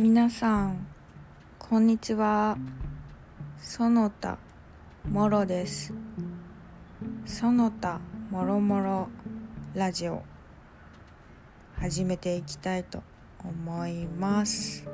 皆さんこんにちは。園田もろです。園田もろもろラジオ始めていきたいと思います。